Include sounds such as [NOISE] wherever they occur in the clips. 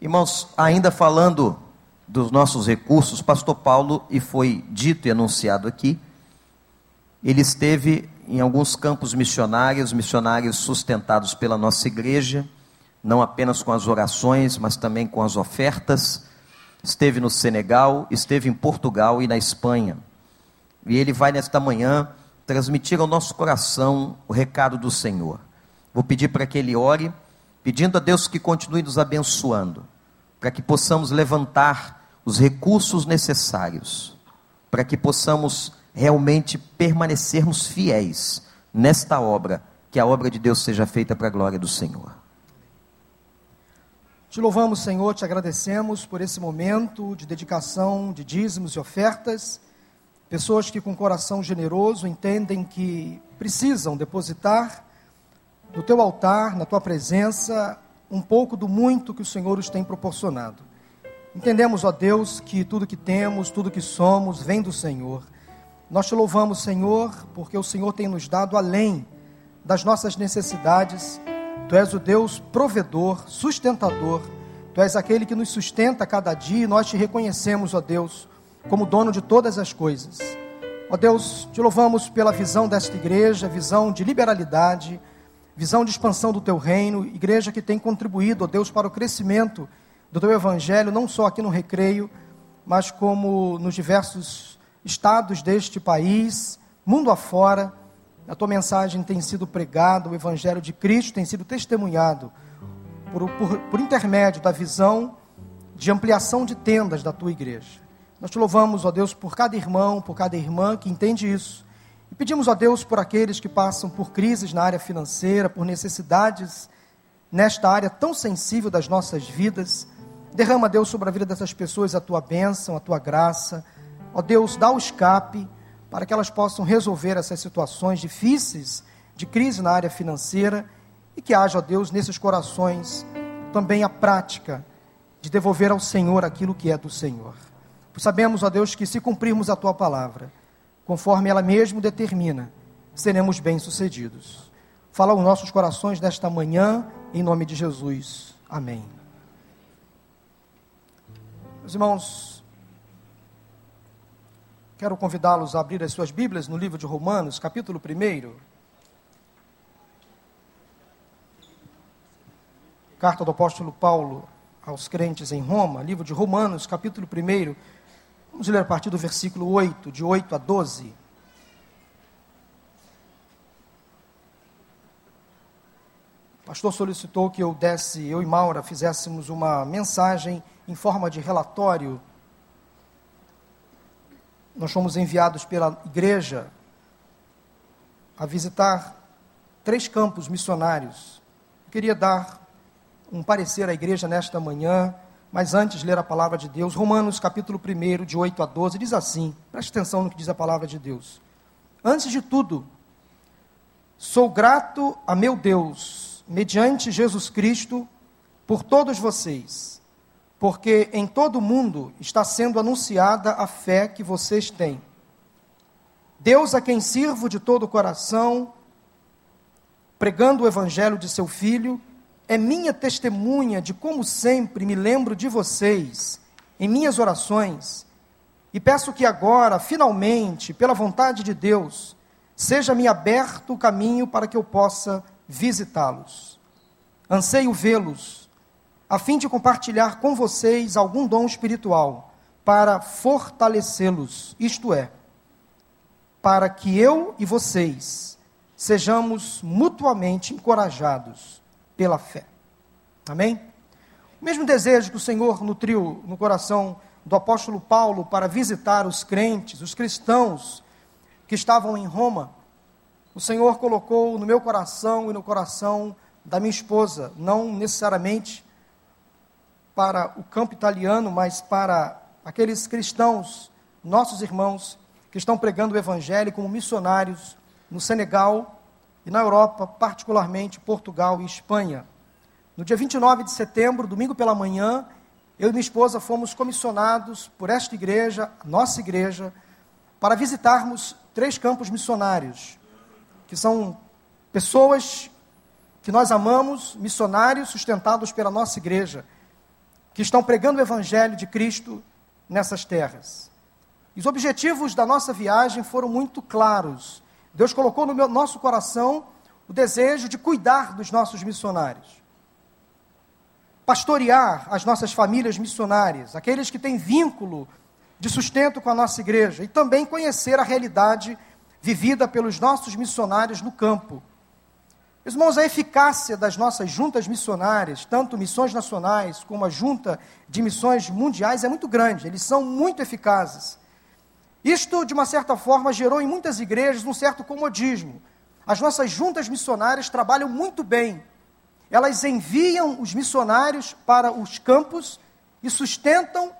Irmãos, ainda falando dos nossos recursos, pastor Paulo, e foi dito e anunciado aqui, ele esteve em alguns campos missionários, missionários sustentados pela nossa igreja, não apenas com as orações, mas também com as ofertas. Esteve no Senegal, esteve em Portugal e na Espanha. E ele vai nesta manhã transmitir ao nosso coração o recado do Senhor. Vou pedir para que ele ore, pedindo a Deus que continue nos abençoando, para que possamos levantar os recursos necessários, para que possamos realmente permanecermos fiéis nesta obra, que a obra de Deus seja feita para a glória do Senhor. Te louvamos, Senhor, te agradecemos por esse momento de dedicação de dízimos e ofertas Pessoas que com coração generoso entendem que precisam depositar no teu altar, na tua presença, um pouco do muito que o Senhor os tem proporcionado. Entendemos, ó Deus, que tudo que temos, tudo que somos, vem do Senhor. Nós te louvamos, Senhor, porque o Senhor tem nos dado além das nossas necessidades. Tu és o Deus provedor, sustentador. Tu és aquele que nos sustenta cada dia e nós te reconhecemos, ó Deus como dono de todas as coisas. Ó Deus, te louvamos pela visão desta igreja, visão de liberalidade, visão de expansão do teu reino, igreja que tem contribuído, ó Deus, para o crescimento do teu evangelho, não só aqui no Recreio, mas como nos diversos estados deste país, mundo afora. A tua mensagem tem sido pregada, o evangelho de Cristo tem sido testemunhado por, por, por intermédio da visão de ampliação de tendas da tua igreja. Nós te louvamos, ó Deus, por cada irmão, por cada irmã que entende isso. Pedimos, ó Deus, por aqueles que passam por crises na área financeira, por necessidades nesta área tão sensível das nossas vidas. Derrama, Deus, sobre a vida dessas pessoas a tua bênção, a tua graça. Ó Deus, dá o escape para que elas possam resolver essas situações difíceis de crise na área financeira e que haja, ó Deus, nesses corações também a prática de devolver ao Senhor aquilo que é do Senhor. Sabemos, ó Deus, que se cumprirmos a tua palavra, conforme ela mesmo determina, seremos bem-sucedidos. Fala aos nossos corações nesta manhã, em nome de Jesus. Amém. Meus irmãos, quero convidá-los a abrir as suas Bíblias no livro de Romanos, capítulo 1. Carta do apóstolo Paulo aos crentes em Roma, livro de Romanos, capítulo 1 Vamos ler a partir do versículo 8, de 8 a 12. O pastor solicitou que eu desse, eu e Maura fizéssemos uma mensagem em forma de relatório. Nós fomos enviados pela igreja a visitar três campos missionários. Eu queria dar um parecer à igreja nesta manhã mas antes ler a palavra de Deus, Romanos capítulo 1, de 8 a 12, diz assim: preste atenção no que diz a palavra de Deus. Antes de tudo, sou grato a meu Deus, mediante Jesus Cristo, por todos vocês, porque em todo o mundo está sendo anunciada a fé que vocês têm. Deus a quem sirvo de todo o coração, pregando o evangelho de seu Filho, é minha testemunha de como sempre me lembro de vocês em minhas orações e peço que agora, finalmente, pela vontade de Deus, seja-me aberto o caminho para que eu possa visitá-los. Anseio vê-los, a fim de compartilhar com vocês algum dom espiritual para fortalecê-los, isto é, para que eu e vocês sejamos mutuamente encorajados pela fé. Amém? O mesmo desejo que o Senhor nutriu no coração do apóstolo Paulo para visitar os crentes, os cristãos que estavam em Roma, o Senhor colocou no meu coração e no coração da minha esposa, não necessariamente para o campo italiano, mas para aqueles cristãos, nossos irmãos, que estão pregando o Evangelho como missionários no Senegal, e na Europa, particularmente Portugal e Espanha. No dia 29 de setembro, domingo pela manhã, eu e minha esposa fomos comissionados por esta igreja, nossa igreja, para visitarmos três campos missionários, que são pessoas que nós amamos, missionários sustentados pela nossa igreja, que estão pregando o Evangelho de Cristo nessas terras. Os objetivos da nossa viagem foram muito claros. Deus colocou no meu, nosso coração o desejo de cuidar dos nossos missionários, pastorear as nossas famílias missionárias, aqueles que têm vínculo de sustento com a nossa igreja, e também conhecer a realidade vivida pelos nossos missionários no campo. Irmãos, a eficácia das nossas juntas missionárias, tanto missões nacionais como a junta de missões mundiais, é muito grande, eles são muito eficazes. Isto, de uma certa forma, gerou em muitas igrejas um certo comodismo. As nossas juntas missionárias trabalham muito bem. Elas enviam os missionários para os campos e sustentam,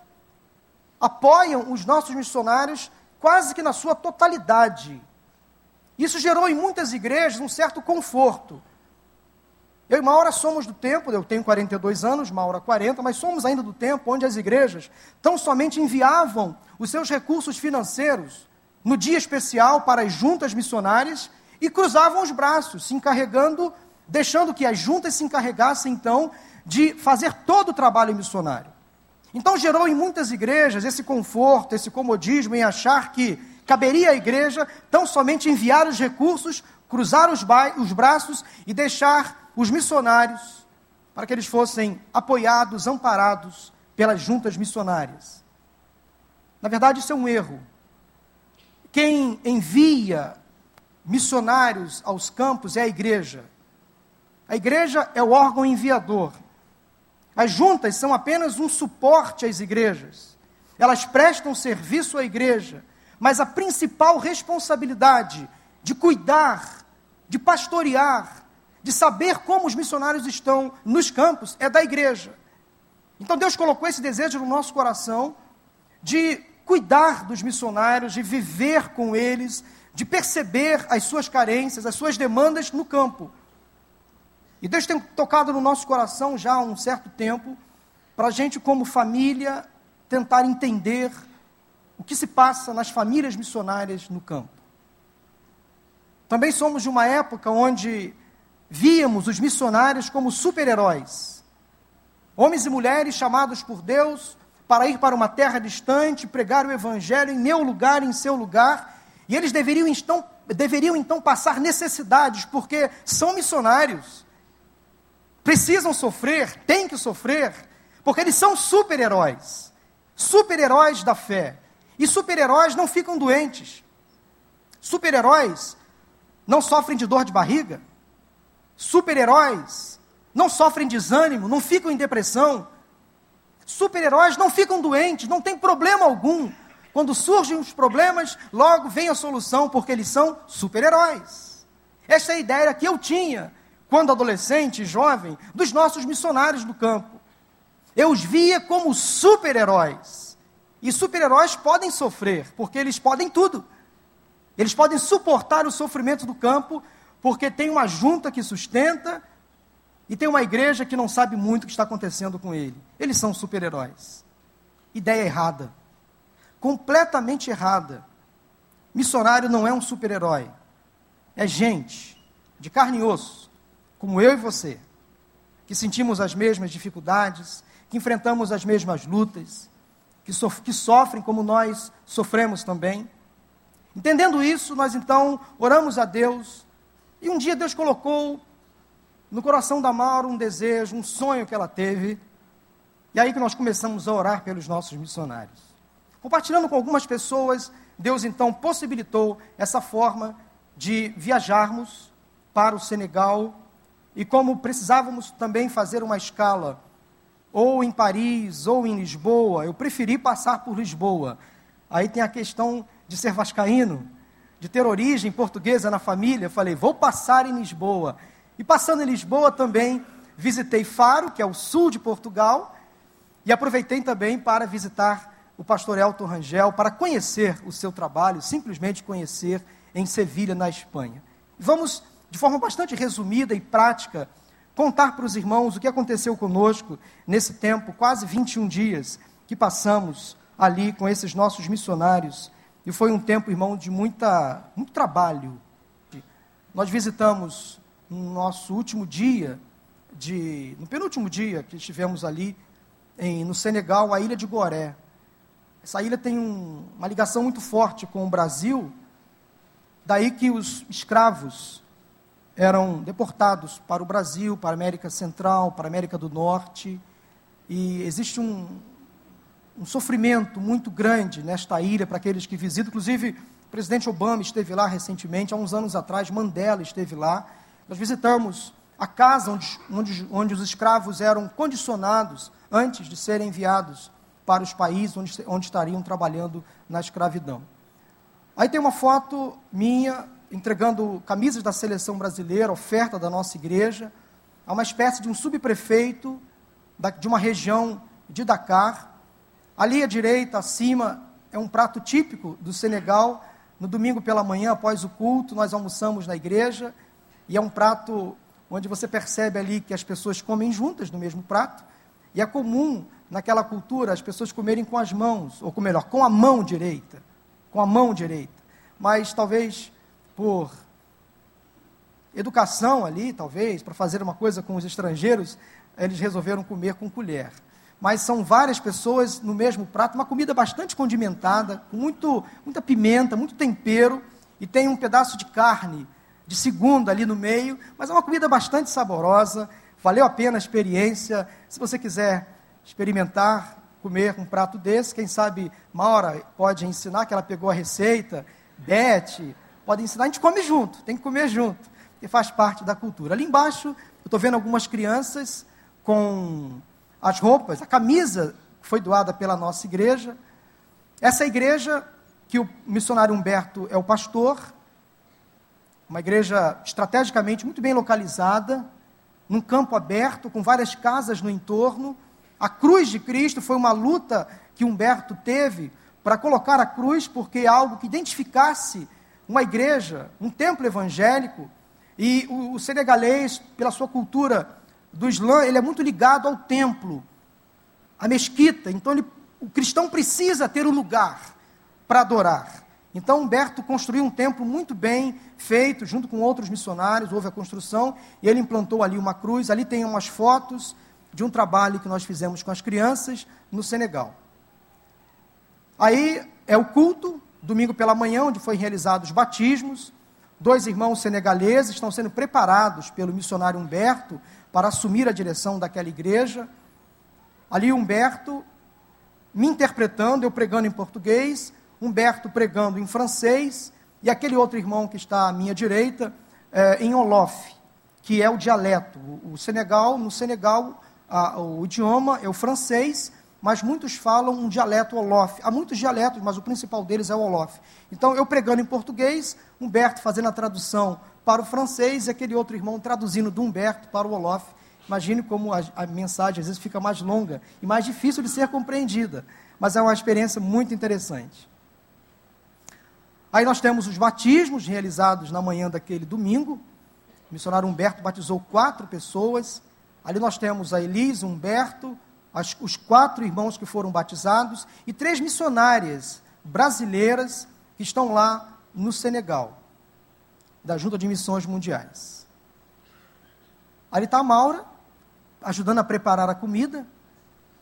apoiam os nossos missionários quase que na sua totalidade. Isso gerou em muitas igrejas um certo conforto. Eu e Maura somos do tempo, eu tenho 42 anos, Maura 40, mas somos ainda do tempo onde as igrejas tão somente enviavam os seus recursos financeiros no dia especial para as juntas missionárias e cruzavam os braços, se encarregando, deixando que as juntas se encarregassem então de fazer todo o trabalho missionário. Então gerou em muitas igrejas esse conforto, esse comodismo em achar que caberia à igreja tão somente enviar os recursos, cruzar os, os braços e deixar os missionários para que eles fossem apoiados, amparados pelas juntas missionárias. Na verdade, isso é um erro. Quem envia missionários aos campos é a igreja. A igreja é o órgão enviador. As juntas são apenas um suporte às igrejas. Elas prestam serviço à igreja, mas a principal responsabilidade de cuidar, de pastorear, de saber como os missionários estão nos campos é da igreja. Então Deus colocou esse desejo no nosso coração de cuidar dos missionários, de viver com eles, de perceber as suas carências, as suas demandas no campo. E Deus tem tocado no nosso coração já há um certo tempo, para a gente, como família, tentar entender o que se passa nas famílias missionárias no campo. Também somos de uma época onde víamos os missionários como super-heróis. Homens e mulheres chamados por Deus para ir para uma terra distante, pregar o evangelho em meu lugar, em seu lugar, e eles deveriam então, deveriam então passar necessidades, porque são missionários. Precisam sofrer, têm que sofrer, porque eles são super-heróis. Super-heróis da fé. E super-heróis não ficam doentes. Super-heróis não sofrem de dor de barriga. Super-heróis não sofrem de desânimo, não ficam em depressão. Super-heróis não ficam doentes, não tem problema algum. Quando surgem os problemas, logo vem a solução, porque eles são super-heróis. Esta é a ideia que eu tinha, quando adolescente e jovem, dos nossos missionários do campo. Eu os via como super-heróis. E super-heróis podem sofrer, porque eles podem tudo. Eles podem suportar o sofrimento do campo, porque tem uma junta que sustenta e tem uma igreja que não sabe muito o que está acontecendo com ele. Eles são super-heróis. Ideia errada. Completamente errada. Missionário não é um super-herói. É gente de carne e osso, como eu e você, que sentimos as mesmas dificuldades, que enfrentamos as mesmas lutas, que, sof que sofrem como nós sofremos também. Entendendo isso, nós então oramos a Deus, e um dia Deus colocou no coração da Maura um desejo, um sonho que ela teve, e aí que nós começamos a orar pelos nossos missionários. Compartilhando com algumas pessoas, Deus então possibilitou essa forma de viajarmos para o Senegal, e como precisávamos também fazer uma escala ou em Paris, ou em Lisboa. Eu preferi passar por Lisboa. Aí tem a questão de ser vascaíno, de ter origem portuguesa na família. Falei, vou passar em Lisboa. E passando em Lisboa também visitei Faro, que é o sul de Portugal, e aproveitei também para visitar o pastor Elton Rangel, para conhecer o seu trabalho, simplesmente conhecer em Sevilha, na Espanha. Vamos, de forma bastante resumida e prática, contar para os irmãos o que aconteceu conosco nesse tempo, quase 21 dias que passamos ali com esses nossos missionários. E foi um tempo, irmão, de muita, muito trabalho. Nós visitamos no nosso último dia, de, no penúltimo dia que estivemos ali, em, no Senegal a ilha de Goré. Essa ilha tem um, uma ligação muito forte com o Brasil, daí que os escravos eram deportados para o Brasil, para a América Central, para a América do Norte, e existe um, um sofrimento muito grande nesta ilha para aqueles que visitam. Inclusive, o presidente Obama esteve lá recentemente, há uns anos atrás, Mandela esteve lá. Nós visitamos a casa onde, onde, onde os escravos eram condicionados antes de serem enviados para os países onde, onde estariam trabalhando na escravidão. Aí tem uma foto minha entregando camisas da seleção brasileira, oferta da nossa igreja, a uma espécie de um subprefeito de uma região de Dakar. Ali à direita, acima, é um prato típico do Senegal. No domingo pela manhã, após o culto, nós almoçamos na igreja e é um prato onde você percebe ali que as pessoas comem juntas no mesmo prato. E é comum naquela cultura as pessoas comerem com as mãos, ou melhor, com a mão direita. Com a mão direita. Mas talvez por educação ali, talvez, para fazer uma coisa com os estrangeiros, eles resolveram comer com colher. Mas são várias pessoas no mesmo prato, uma comida bastante condimentada, com muito, muita pimenta, muito tempero, e tem um pedaço de carne de segunda ali no meio, mas é uma comida bastante saborosa, valeu a pena a experiência. Se você quiser experimentar comer um prato desse, quem sabe Maura pode ensinar que ela pegou a receita, Beth, pode ensinar, a gente come junto, tem que comer junto, que faz parte da cultura. Ali embaixo, eu estou vendo algumas crianças com as roupas, a camisa foi doada pela nossa igreja. Essa igreja, que o missionário Humberto é o pastor, uma igreja estrategicamente muito bem localizada, num campo aberto, com várias casas no entorno. A cruz de Cristo foi uma luta que Humberto teve para colocar a cruz, porque é algo que identificasse uma igreja, um templo evangélico. E o, o senegalês, pela sua cultura do Islã, ele é muito ligado ao templo, à mesquita. Então, ele, o cristão precisa ter um lugar para adorar. Então, Humberto construiu um templo muito bem feito, junto com outros missionários, houve a construção, e ele implantou ali uma cruz. Ali tem umas fotos de um trabalho que nós fizemos com as crianças no Senegal. Aí é o culto, domingo pela manhã, onde foi realizados os batismos. Dois irmãos senegaleses estão sendo preparados pelo missionário Humberto para assumir a direção daquela igreja. Ali Humberto me interpretando, eu pregando em português, Humberto pregando em francês, e aquele outro irmão que está à minha direita, é, em Olof, que é o dialeto. O, o Senegal, no Senegal, a, o idioma é o francês, mas muitos falam um dialeto Olof. Há muitos dialetos, mas o principal deles é o Olof. Então, eu pregando em português, Humberto fazendo a tradução para o francês e aquele outro irmão traduzindo do Humberto para o Olof. Imagine como a, a mensagem às vezes fica mais longa e mais difícil de ser compreendida, mas é uma experiência muito interessante. Aí nós temos os batismos realizados na manhã daquele domingo. O missionário Humberto batizou quatro pessoas. Ali nós temos a Elise, Humberto, as, os quatro irmãos que foram batizados e três missionárias brasileiras que estão lá no Senegal, da Junta de Missões Mundiais. Ali está a Maura, ajudando a preparar a comida.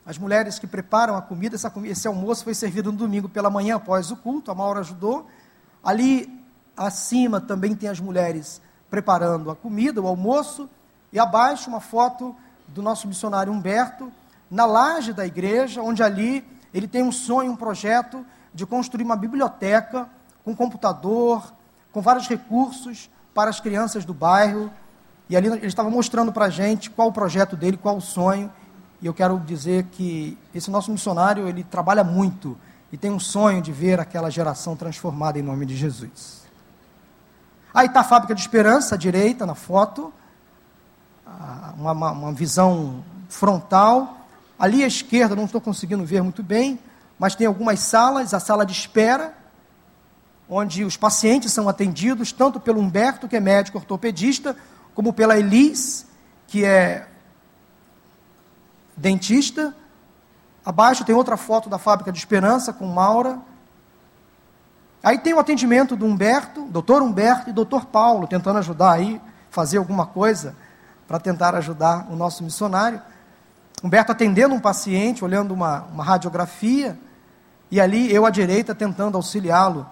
As mulheres que preparam a comida, esse almoço foi servido no domingo pela manhã após o culto, a Maura ajudou. Ali acima também tem as mulheres preparando a comida, o almoço, e abaixo uma foto do nosso missionário Humberto, na laje da igreja, onde ali ele tem um sonho, um projeto de construir uma biblioteca com computador, com vários recursos para as crianças do bairro. E ali ele estava mostrando para a gente qual o projeto dele, qual o sonho. E eu quero dizer que esse nosso missionário, ele trabalha muito e tem um sonho de ver aquela geração transformada em nome de Jesus. Aí está a fábrica de esperança, à direita, na foto, uma, uma, uma visão frontal. Ali à esquerda, não estou conseguindo ver muito bem, mas tem algumas salas, a sala de espera, onde os pacientes são atendidos tanto pelo Humberto, que é médico ortopedista, como pela Elis, que é dentista, Abaixo tem outra foto da fábrica de Esperança com Maura. Aí tem o atendimento do Humberto, doutor Humberto e doutor Paulo, tentando ajudar aí, fazer alguma coisa para tentar ajudar o nosso missionário. Humberto atendendo um paciente, olhando uma, uma radiografia, e ali eu à direita tentando auxiliá-lo.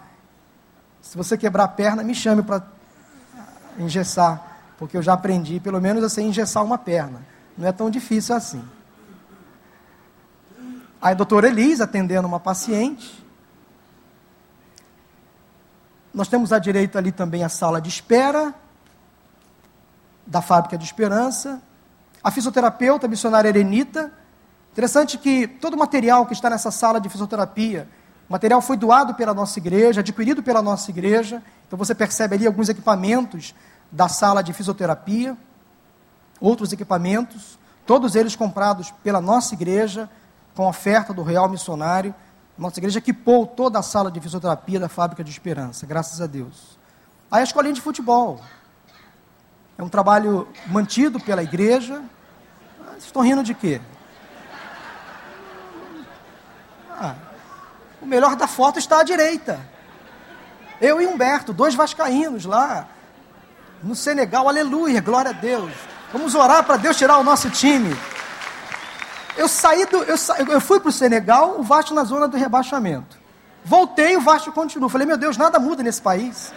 Se você quebrar a perna, me chame para engessar, porque eu já aprendi, pelo menos, a ser engessar uma perna. Não é tão difícil assim. Aí a doutora Elis atendendo uma paciente. Nós temos à direita ali também a sala de espera da Fábrica de Esperança. A fisioterapeuta, a missionária Erenita. Interessante que todo o material que está nessa sala de fisioterapia, o material foi doado pela nossa igreja, adquirido pela nossa igreja. Então você percebe ali alguns equipamentos da sala de fisioterapia, outros equipamentos, todos eles comprados pela nossa igreja, com oferta do Real Missionário. Nossa igreja equipou toda a sala de fisioterapia da Fábrica de Esperança, graças a Deus. Aí a escolinha de futebol. É um trabalho mantido pela igreja. Vocês estão rindo de quê? Ah, o melhor da foto está à direita. Eu e Humberto, dois vascaínos lá, no Senegal, aleluia, glória a Deus. Vamos orar para Deus tirar o nosso time. Eu saí do. Eu, sa, eu fui para o Senegal, o Vasco na zona do rebaixamento. Voltei, o Vasco continua. Falei, meu Deus, nada muda nesse país.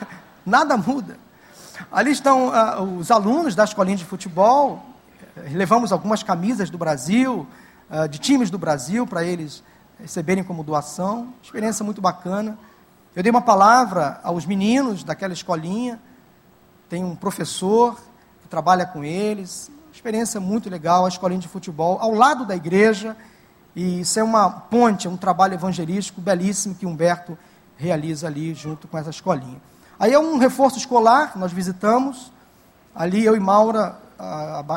[LAUGHS] nada muda. Ali estão uh, os alunos da escolinha de futebol. Levamos algumas camisas do Brasil, uh, de times do Brasil, para eles receberem como doação. Experiência muito bacana. Eu dei uma palavra aos meninos daquela escolinha. Tem um professor que trabalha com eles experiência muito legal, a escolinha de futebol, ao lado da igreja. E isso é uma ponte, é um trabalho evangelístico belíssimo que Humberto realiza ali junto com essa escolinha. Aí é um reforço escolar, nós visitamos. Ali eu e Maura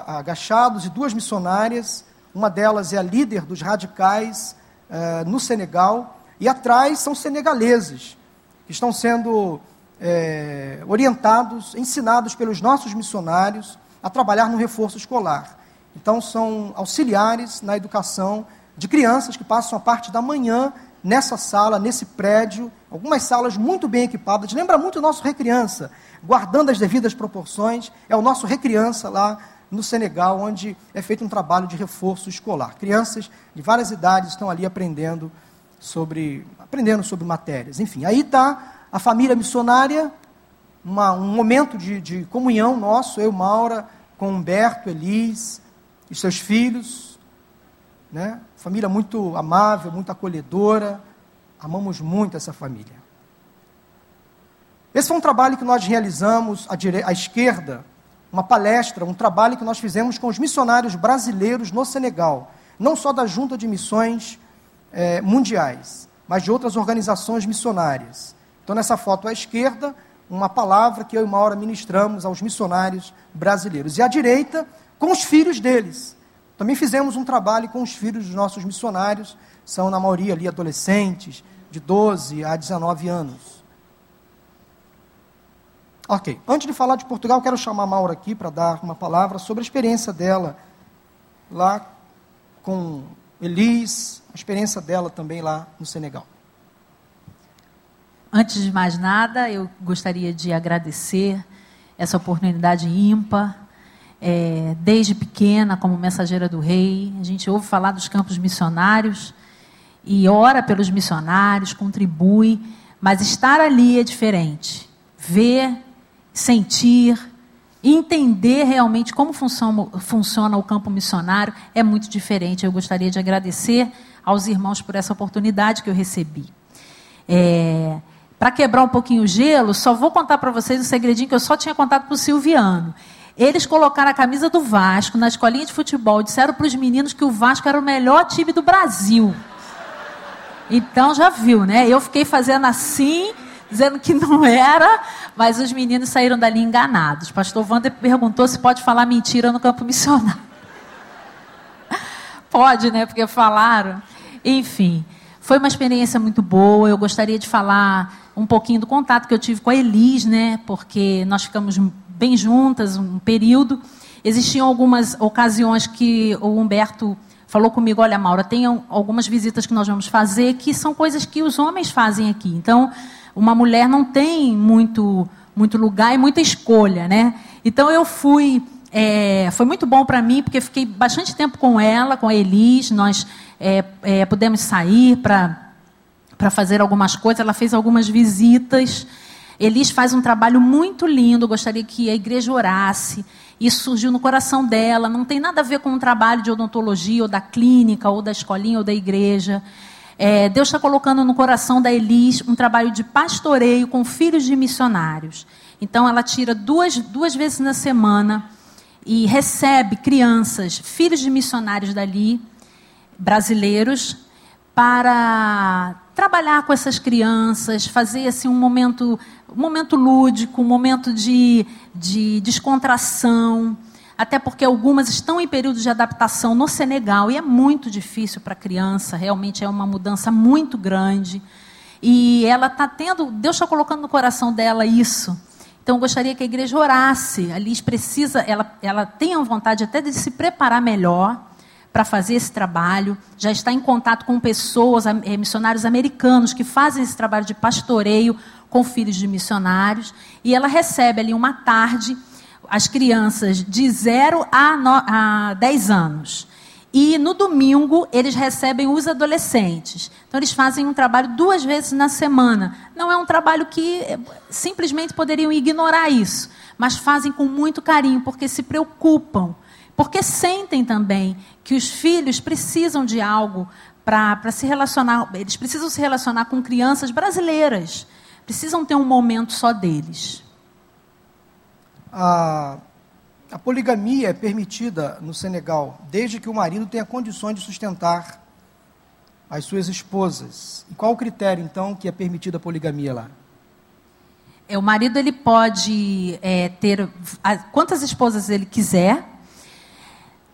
agachados e duas missionárias. Uma delas é a líder dos radicais uh, no Senegal. E atrás são senegaleses, que estão sendo é, orientados, ensinados pelos nossos missionários a trabalhar no reforço escolar. Então, são auxiliares na educação de crianças que passam a parte da manhã nessa sala, nesse prédio, algumas salas muito bem equipadas. Lembra muito o nosso Recriança, guardando as devidas proporções. É o nosso Recriança lá no Senegal, onde é feito um trabalho de reforço escolar. Crianças de várias idades estão ali aprendendo sobre, aprendendo sobre matérias. Enfim, aí está a família missionária uma, um momento de, de comunhão nosso, eu, Maura, com Humberto, Elis e seus filhos, né? Família muito amável, muito acolhedora, amamos muito essa família. Esse foi um trabalho que nós realizamos à, dire... à esquerda, uma palestra, um trabalho que nós fizemos com os missionários brasileiros no Senegal, não só da Junta de Missões eh, Mundiais, mas de outras organizações missionárias. Então, nessa foto à esquerda, uma palavra que eu e Maura ministramos aos missionários brasileiros. E à direita, com os filhos deles. Também fizemos um trabalho com os filhos dos nossos missionários, são na maioria ali adolescentes, de 12 a 19 anos. Ok, antes de falar de Portugal, quero chamar a Maura aqui para dar uma palavra sobre a experiência dela lá com Elis, a experiência dela também lá no Senegal. Antes de mais nada, eu gostaria de agradecer essa oportunidade ímpar. É, desde pequena, como mensageira do rei, a gente ouve falar dos campos missionários e ora pelos missionários, contribui, mas estar ali é diferente. Ver, sentir, entender realmente como funciona, funciona o campo missionário é muito diferente. Eu gostaria de agradecer aos irmãos por essa oportunidade que eu recebi. É, para quebrar um pouquinho o gelo, só vou contar para vocês um segredinho que eu só tinha contado para o Silviano. Eles colocaram a camisa do Vasco na escolinha de futebol disseram para os meninos que o Vasco era o melhor time do Brasil. Então já viu, né? Eu fiquei fazendo assim, dizendo que não era, mas os meninos saíram dali enganados. Pastor Wander perguntou se pode falar mentira no campo missionário. [LAUGHS] Pode, né? Porque falaram. Enfim, foi uma experiência muito boa. Eu gostaria de falar um pouquinho do contato que eu tive com a Elis, né? Porque nós ficamos bem juntas um período. Existiam algumas ocasiões que o Humberto falou comigo, olha, Maura, tem algumas visitas que nós vamos fazer que são coisas que os homens fazem aqui. Então, uma mulher não tem muito muito lugar e muita escolha, né? Então eu fui é, foi muito bom para mim, porque fiquei bastante tempo com ela, com a Elis, nós é, é, pudemos sair para fazer algumas coisas, ela fez algumas visitas. Elis faz um trabalho muito lindo, gostaria que a igreja orasse. Isso surgiu no coração dela, não tem nada a ver com o trabalho de odontologia, ou da clínica, ou da escolinha, ou da igreja. É, Deus está colocando no coração da Elis um trabalho de pastoreio com filhos de missionários. Então, ela tira duas, duas vezes na semana e recebe crianças, filhos de missionários dali, brasileiros, para trabalhar com essas crianças, fazer assim um momento, momento lúdico, um momento de, de descontração, até porque algumas estão em período de adaptação no Senegal e é muito difícil para a criança, realmente é uma mudança muito grande. E ela está tendo, Deus está colocando no coração dela isso. Então, eu gostaria que a igreja orasse. A Liz precisa, ela, ela tem a vontade até de se preparar melhor para fazer esse trabalho, já está em contato com pessoas, eh, missionários americanos que fazem esse trabalho de pastoreio com filhos de missionários, e ela recebe ali uma tarde as crianças de 0 a, no, a 10 anos. E no domingo eles recebem os adolescentes. Então eles fazem um trabalho duas vezes na semana. Não é um trabalho que eh, simplesmente poderiam ignorar isso, mas fazem com muito carinho, porque se preocupam porque sentem também que os filhos precisam de algo para se relacionar, eles precisam se relacionar com crianças brasileiras, precisam ter um momento só deles. A, a poligamia é permitida no Senegal, desde que o marido tenha condições de sustentar as suas esposas. E qual o critério, então, que é permitida a poligamia lá? É, o marido ele pode é, ter a, quantas esposas ele quiser,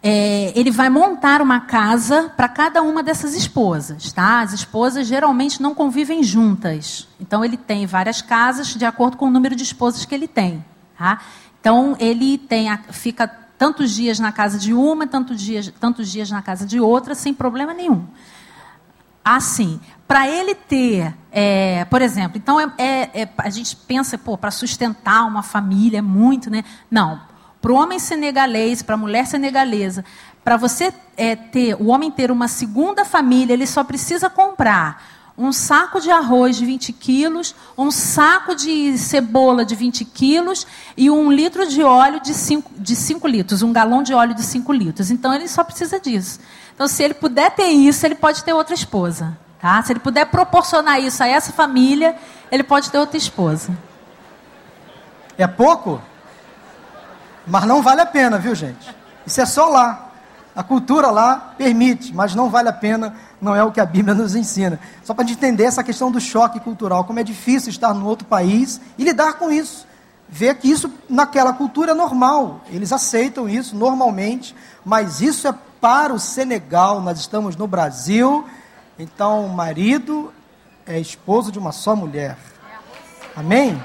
é, ele vai montar uma casa para cada uma dessas esposas, tá? As esposas geralmente não convivem juntas, então ele tem várias casas de acordo com o número de esposas que ele tem, tá? Então ele tem, fica tantos dias na casa de uma, tantos dias, tantos dias na casa de outra, sem problema nenhum. Assim, para ele ter, é, por exemplo, então é, é, é a gente pensa, pô, para sustentar uma família é muito, né? Não, para o homem senegalês, para a mulher senegalesa, para você é, ter, o homem ter uma segunda família, ele só precisa comprar um saco de arroz de 20 quilos, um saco de cebola de 20 quilos e um litro de óleo de 5, de 5 litros, um galão de óleo de 5 litros. Então ele só precisa disso. Então, se ele puder ter isso, ele pode ter outra esposa. Tá? Se ele puder proporcionar isso a essa família, ele pode ter outra esposa. É pouco? Mas não vale a pena, viu, gente? Isso é só lá. A cultura lá permite, mas não vale a pena, não é o que a Bíblia nos ensina. Só para entender essa questão do choque cultural, como é difícil estar no outro país e lidar com isso. Ver que isso naquela cultura é normal, eles aceitam isso normalmente, mas isso é para o Senegal, nós estamos no Brasil, então o marido é esposo de uma só mulher. Amém?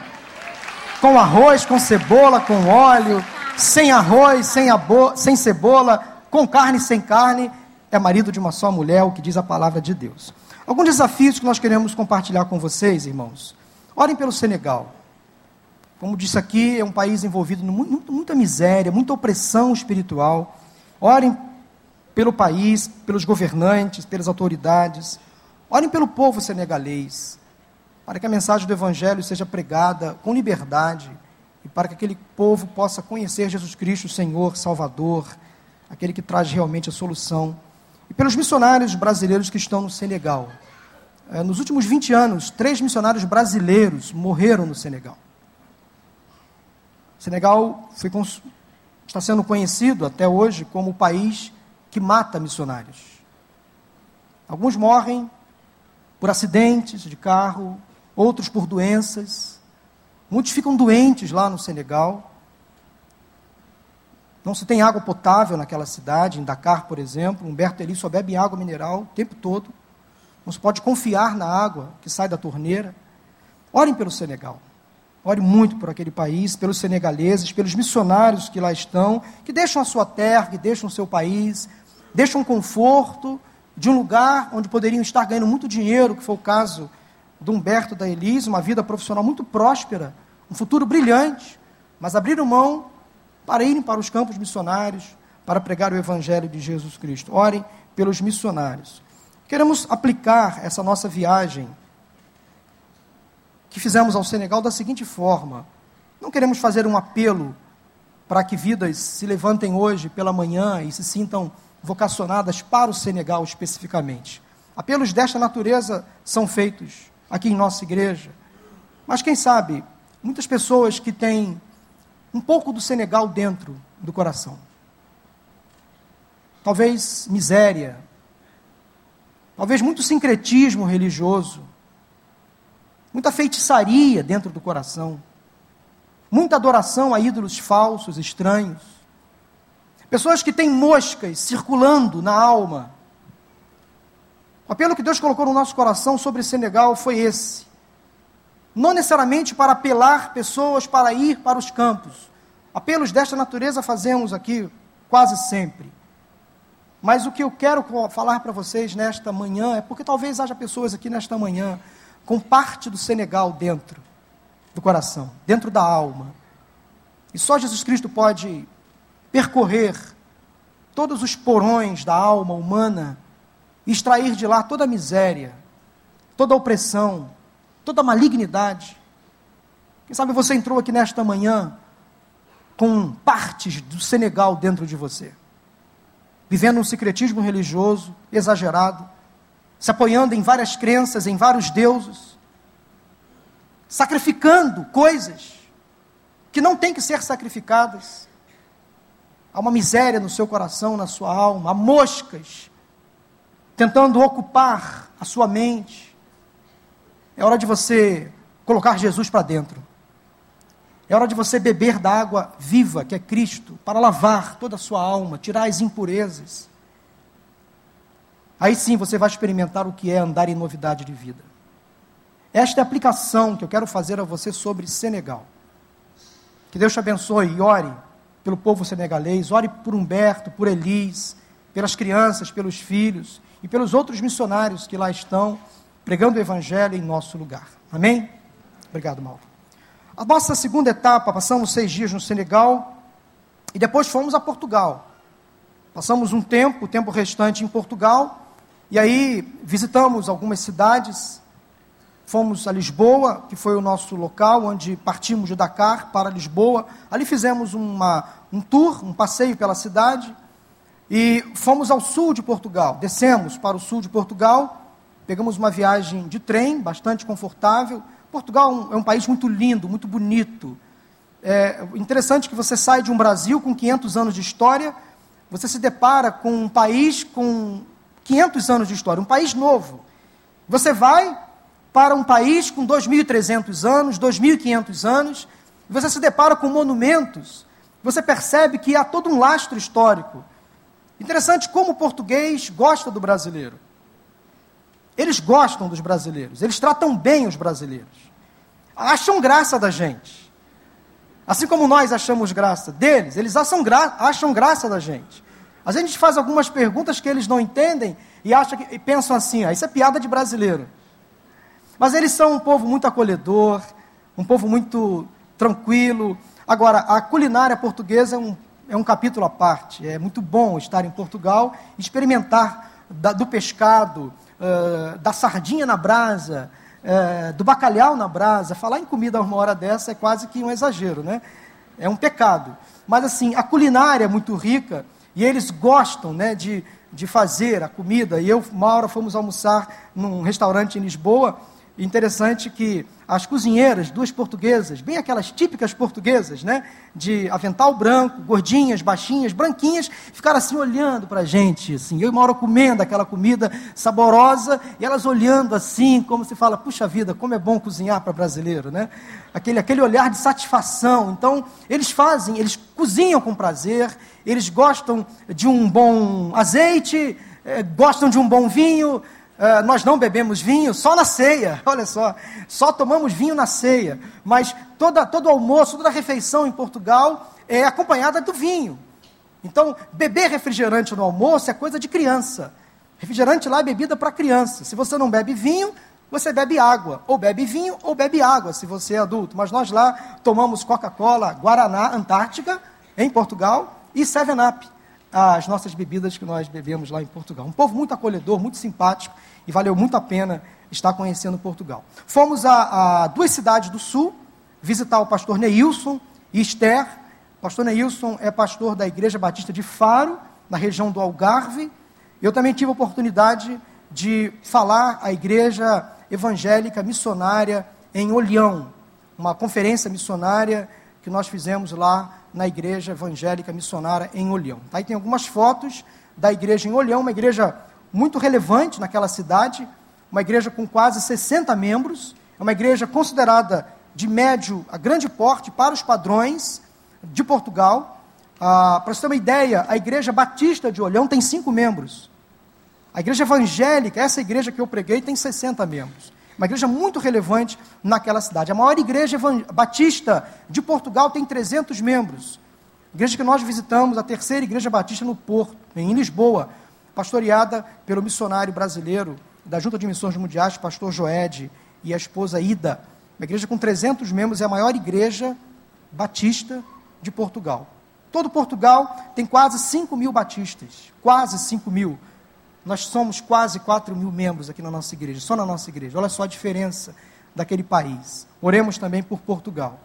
Com arroz, com cebola, com óleo, sem arroz, sem, abo, sem cebola, com carne, sem carne, é marido de uma só mulher, o que diz a palavra de Deus. Alguns desafios que nós queremos compartilhar com vocês, irmãos. Orem pelo Senegal. Como disse aqui, é um país envolvido em muita miséria, muita opressão espiritual. Orem pelo país, pelos governantes, pelas autoridades. Orem pelo povo senegalês, para que a mensagem do Evangelho seja pregada com liberdade, para que aquele povo possa conhecer Jesus Cristo, Senhor, Salvador, aquele que traz realmente a solução. E pelos missionários brasileiros que estão no Senegal. É, nos últimos 20 anos, três missionários brasileiros morreram no Senegal. O Senegal foi, está sendo conhecido até hoje como o país que mata missionários. Alguns morrem por acidentes de carro, outros por doenças, Muitos ficam doentes lá no Senegal. Não se tem água potável naquela cidade, em Dakar, por exemplo. Humberto Eli só bebe água mineral o tempo todo. Não se pode confiar na água que sai da torneira. Orem pelo Senegal. Ore muito por aquele país, pelos senegaleses, pelos missionários que lá estão, que deixam a sua terra, que deixam o seu país, deixam conforto de um lugar onde poderiam estar ganhando muito dinheiro, que foi o caso do Humberto da Elise, uma vida profissional muito próspera, um futuro brilhante, mas abriram mão para irem para os campos missionários, para pregar o Evangelho de Jesus Cristo. Orem pelos missionários. Queremos aplicar essa nossa viagem que fizemos ao Senegal da seguinte forma: não queremos fazer um apelo para que vidas se levantem hoje pela manhã e se sintam vocacionadas para o Senegal especificamente. Apelos desta natureza são feitos aqui em nossa igreja. Mas quem sabe, muitas pessoas que têm um pouco do Senegal dentro do coração. Talvez miséria, talvez muito sincretismo religioso, muita feitiçaria dentro do coração, muita adoração a ídolos falsos, estranhos, pessoas que têm moscas circulando na alma. O apelo que Deus colocou no nosso coração sobre Senegal foi esse. Não necessariamente para apelar pessoas para ir para os campos. Apelos desta natureza fazemos aqui quase sempre. Mas o que eu quero falar para vocês nesta manhã é porque talvez haja pessoas aqui nesta manhã com parte do Senegal dentro do coração, dentro da alma. E só Jesus Cristo pode percorrer todos os porões da alma humana extrair de lá toda a miséria, toda a opressão, toda a malignidade. Quem sabe você entrou aqui nesta manhã com partes do Senegal dentro de você vivendo um secretismo religioso exagerado, se apoiando em várias crenças, em vários deuses, sacrificando coisas que não têm que ser sacrificadas. Há uma miséria no seu coração, na sua alma, há moscas tentando ocupar a sua mente. É hora de você colocar Jesus para dentro. É hora de você beber da água viva, que é Cristo, para lavar toda a sua alma, tirar as impurezas. Aí sim você vai experimentar o que é andar em novidade de vida. Esta é a aplicação que eu quero fazer a você sobre Senegal. Que Deus te abençoe e ore pelo povo senegalês, ore por Humberto, por Elis, pelas crianças, pelos filhos e pelos outros missionários que lá estão pregando o Evangelho em nosso lugar. Amém? Obrigado, Mauro. A nossa segunda etapa, passamos seis dias no Senegal e depois fomos a Portugal. Passamos um tempo, o tempo restante em Portugal, e aí visitamos algumas cidades. Fomos a Lisboa, que foi o nosso local, onde partimos de Dakar para Lisboa. Ali fizemos uma, um tour, um passeio pela cidade. E fomos ao sul de Portugal. Descemos para o sul de Portugal, pegamos uma viagem de trem, bastante confortável Portugal é um país muito lindo, muito bonito. É interessante que você sai de um Brasil com 500 anos de história, você se depara com um país com 500 anos de história, um país novo. Você vai para um país com 2.300 anos, 2.500 anos, você se depara com monumentos, você percebe que há todo um lastro histórico. Interessante como o português gosta do brasileiro. Eles gostam dos brasileiros, eles tratam bem os brasileiros acham graça da gente. Assim como nós achamos graça deles, eles acham, gra acham graça da gente. Às vezes a gente faz algumas perguntas que eles não entendem e, acham que, e pensam assim: ah, isso é piada de brasileiro. Mas eles são um povo muito acolhedor, um povo muito tranquilo. Agora, a culinária portuguesa é um, é um capítulo à parte. É muito bom estar em Portugal experimentar da, do pescado, uh, da sardinha na brasa, é, do bacalhau na brasa, falar em comida uma hora dessa é quase que um exagero, né? É um pecado. Mas assim, a culinária é muito rica e eles gostam né, de, de fazer a comida. E eu, uma fomos almoçar num restaurante em Lisboa Interessante que as cozinheiras, duas portuguesas, bem aquelas típicas portuguesas, né? De avental branco, gordinhas, baixinhas, branquinhas, ficaram assim olhando para a gente, assim. Eu e Mauro comendo aquela comida saborosa e elas olhando assim, como se fala, puxa vida, como é bom cozinhar para brasileiro, né? Aquele, aquele olhar de satisfação. Então, eles fazem, eles cozinham com prazer, eles gostam de um bom azeite, eh, gostam de um bom vinho, Uh, nós não bebemos vinho só na ceia, [LAUGHS] olha só, só tomamos vinho na ceia, mas toda, todo almoço, toda refeição em Portugal é acompanhada do vinho. Então, beber refrigerante no almoço é coisa de criança. Refrigerante lá é bebida para criança. Se você não bebe vinho, você bebe água. Ou bebe vinho ou bebe água, se você é adulto. Mas nós lá tomamos Coca-Cola, Guaraná, Antártica em Portugal, e Seven Up, as nossas bebidas que nós bebemos lá em Portugal. Um povo muito acolhedor, muito simpático, e valeu muito a pena estar conhecendo Portugal. Fomos a, a duas cidades do sul, visitar o pastor Neilson e Esther. O pastor Neilson é pastor da Igreja Batista de Faro, na região do Algarve. Eu também tive a oportunidade de falar à igreja evangélica missionária em Olhão, uma conferência missionária que nós fizemos lá na igreja evangélica missionária em Olhão. Tá? Aí tem algumas fotos da igreja em Olhão, uma igreja muito relevante naquela cidade, uma igreja com quase 60 membros, é uma igreja considerada de médio a grande porte para os padrões de Portugal. Ah, para você ter uma ideia, a igreja batista de Olhão tem cinco membros. A igreja evangélica, essa igreja que eu preguei, tem 60 membros. Uma igreja muito relevante naquela cidade. A maior igreja batista de Portugal tem 300 membros. Igreja que nós visitamos, a terceira igreja batista no Porto, em Lisboa, pastoreada pelo missionário brasileiro da Junta de Missões Mundiais, pastor Joed, e a esposa Ida. Uma igreja com 300 membros, é a maior igreja batista de Portugal. Todo Portugal tem quase 5 mil batistas, quase 5 mil. Nós somos quase 4 mil membros aqui na nossa igreja, só na nossa igreja. Olha só a diferença daquele país. Oremos também por Portugal.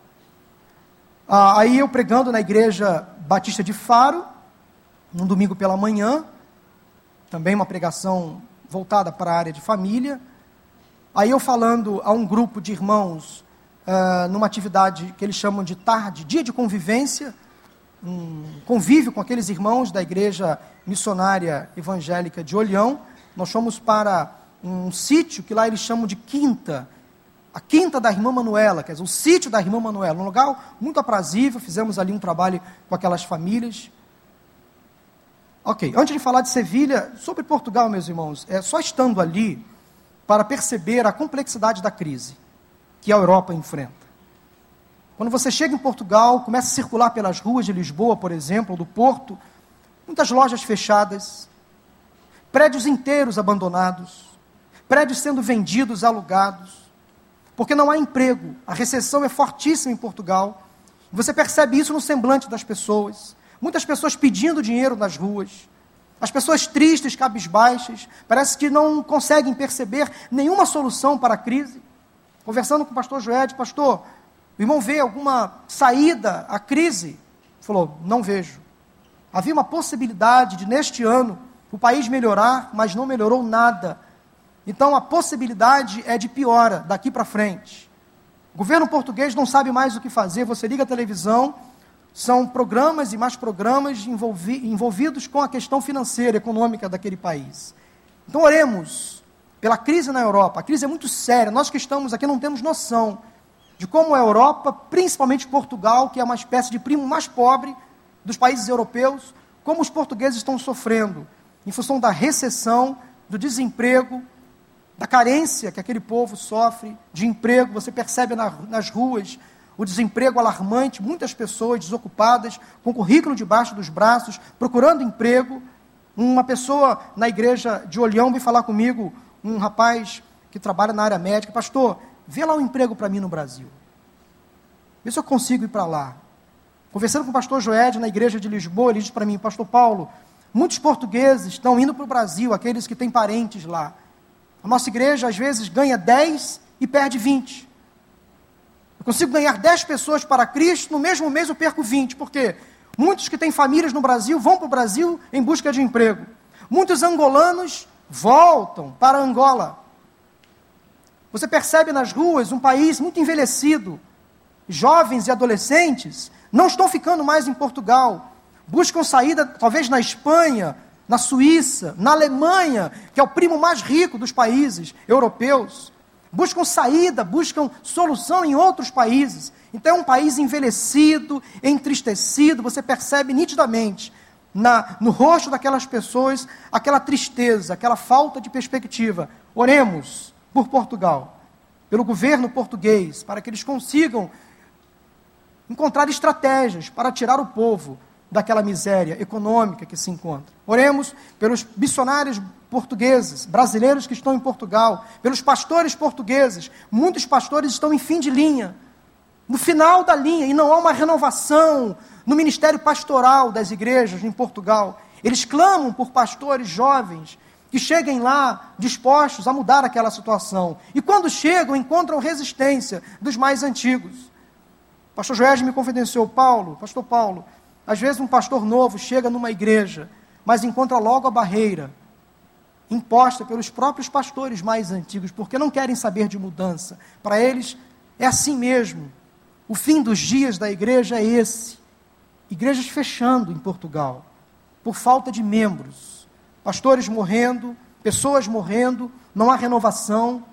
Ah, aí eu pregando na igreja Batista de Faro, num domingo pela manhã, também uma pregação voltada para a área de família. Aí eu falando a um grupo de irmãos uh, numa atividade que eles chamam de tarde, dia de convivência, um convívio com aqueles irmãos da igreja missionária evangélica de Olhão. Nós fomos para um sítio que lá eles chamam de Quinta, a Quinta da Irmã Manuela, quer dizer, o sítio da Irmã Manuela, um lugar muito aprazível, fizemos ali um trabalho com aquelas famílias. Ok, antes de falar de Sevilha, sobre Portugal, meus irmãos, é só estando ali para perceber a complexidade da crise que a Europa enfrenta. Quando você chega em Portugal, começa a circular pelas ruas de Lisboa, por exemplo, do Porto, muitas lojas fechadas, prédios inteiros abandonados, prédios sendo vendidos, alugados, porque não há emprego. A recessão é fortíssima em Portugal. Você percebe isso no semblante das pessoas. Muitas pessoas pedindo dinheiro nas ruas. As pessoas tristes, cabisbaixas, parece que não conseguem perceber nenhuma solução para a crise. Conversando com o pastor Joed, pastor, o irmão vê alguma saída à crise? Falou, não vejo. Havia uma possibilidade de, neste ano, o país melhorar, mas não melhorou nada. Então, a possibilidade é de piora daqui para frente. O governo português não sabe mais o que fazer. Você liga a televisão, são programas e mais programas envolvi envolvidos com a questão financeira, econômica daquele país. Então, oremos pela crise na Europa. A crise é muito séria. Nós que estamos aqui não temos noção de como a Europa, principalmente Portugal, que é uma espécie de primo mais pobre dos países europeus, como os portugueses estão sofrendo em função da recessão, do desemprego, da carência que aquele povo sofre de emprego. Você percebe na, nas ruas o desemprego alarmante, muitas pessoas desocupadas, com currículo debaixo dos braços, procurando emprego. Uma pessoa na igreja de Olhão veio falar comigo, um rapaz que trabalha na área médica, pastor, vê lá um emprego para mim no Brasil. Vê se eu consigo ir para lá. Conversando com o pastor Joed na igreja de Lisboa, ele disse para mim, pastor Paulo, muitos portugueses estão indo para o Brasil, aqueles que têm parentes lá. A nossa igreja às vezes ganha 10 e perde 20. Eu consigo ganhar 10 pessoas para Cristo, no mesmo mês eu perco 20. Por quê? Muitos que têm famílias no Brasil vão para o Brasil em busca de emprego. Muitos angolanos voltam para Angola. Você percebe nas ruas um país muito envelhecido. Jovens e adolescentes não estão ficando mais em Portugal. Buscam saída, talvez na Espanha, na Suíça, na Alemanha, que é o primo mais rico dos países europeus buscam saída, buscam solução em outros países. Então é um país envelhecido, entristecido, você percebe nitidamente na, no rosto daquelas pessoas aquela tristeza, aquela falta de perspectiva. Oremos por Portugal, pelo governo português, para que eles consigam encontrar estratégias para tirar o povo daquela miséria econômica que se encontra. Oremos pelos missionários portugueses, brasileiros que estão em Portugal, pelos pastores portugueses. Muitos pastores estão em fim de linha. no final da linha, e não há uma renovação no ministério pastoral das igrejas em Portugal. Eles clamam por pastores jovens que cheguem lá dispostos a mudar aquela situação. E quando chegam, encontram resistência dos mais antigos. O pastor Joés me confidenciou, Paulo, pastor Paulo, às vezes um pastor novo chega numa igreja, mas encontra logo a barreira imposta pelos próprios pastores mais antigos, porque não querem saber de mudança. Para eles é assim mesmo. O fim dos dias da igreja é esse. Igrejas fechando em Portugal por falta de membros, pastores morrendo, pessoas morrendo, não há renovação.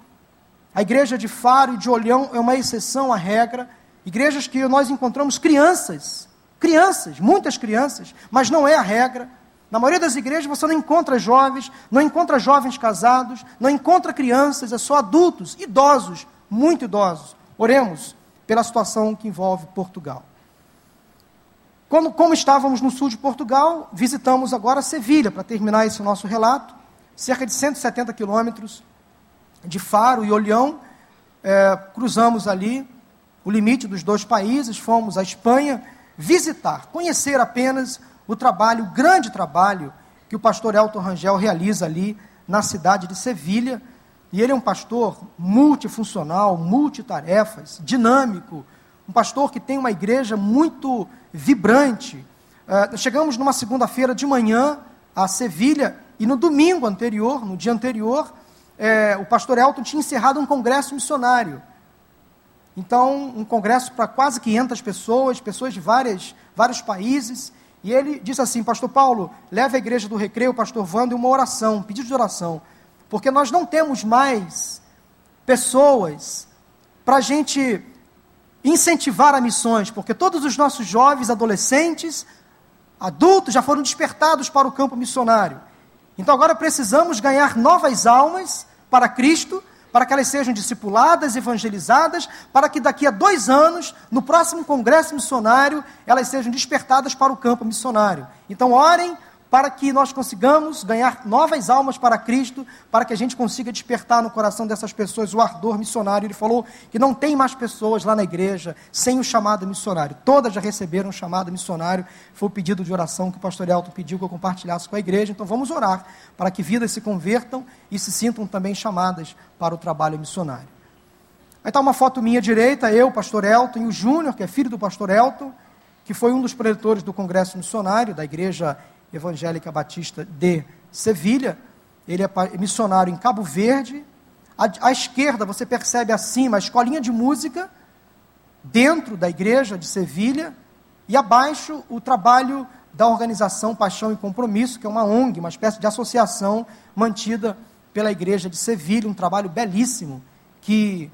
A igreja de Faro e de Olhão é uma exceção à regra. Igrejas que nós encontramos crianças, crianças, muitas crianças, mas não é a regra. Na maioria das igrejas você não encontra jovens, não encontra jovens casados, não encontra crianças, é só adultos, idosos, muito idosos. Oremos pela situação que envolve Portugal. Quando, como estávamos no sul de Portugal, visitamos agora Sevilha, para terminar esse nosso relato, cerca de 170 quilômetros de Faro e Olhão, é, cruzamos ali o limite dos dois países, fomos à Espanha visitar, conhecer apenas o trabalho, o grande trabalho que o pastor Elton Rangel realiza ali na cidade de Sevilha. E ele é um pastor multifuncional, multitarefas, dinâmico, um pastor que tem uma igreja muito vibrante. Uh, chegamos numa segunda-feira de manhã a Sevilha e no domingo anterior, no dia anterior, é, o pastor Elton tinha encerrado um congresso missionário. Então, um congresso para quase 500 pessoas, pessoas de várias, vários países. E ele disse assim: Pastor Paulo, leve a igreja do recreio, pastor Wando, uma oração, um pedido de oração. Porque nós não temos mais pessoas para a gente incentivar a missões, porque todos os nossos jovens, adolescentes, adultos já foram despertados para o campo missionário. Então agora precisamos ganhar novas almas para Cristo, para que elas sejam discipuladas, evangelizadas, para que daqui a dois anos, no próximo congresso missionário, elas sejam despertadas para o campo missionário. Então orem para que nós consigamos ganhar novas almas para Cristo, para que a gente consiga despertar no coração dessas pessoas o ardor missionário. Ele falou que não tem mais pessoas lá na igreja sem o chamado missionário. Todas já receberam o chamado missionário. Foi o pedido de oração que o pastor Elton pediu que eu compartilhasse com a igreja. Então vamos orar para que vidas se convertam e se sintam também chamadas para o trabalho missionário. Aí está uma foto minha direita, eu, pastor Elton, e o Júnior, que é filho do pastor Elton, que foi um dos preletores do Congresso Missionário da Igreja Evangélica Batista de Sevilha. Ele é missionário em Cabo Verde. À, à esquerda, você percebe acima a escolinha de música, dentro da igreja de Sevilha. E abaixo, o trabalho da organização Paixão e Compromisso, que é uma ONG, uma espécie de associação mantida pela igreja de Sevilha, um trabalho belíssimo que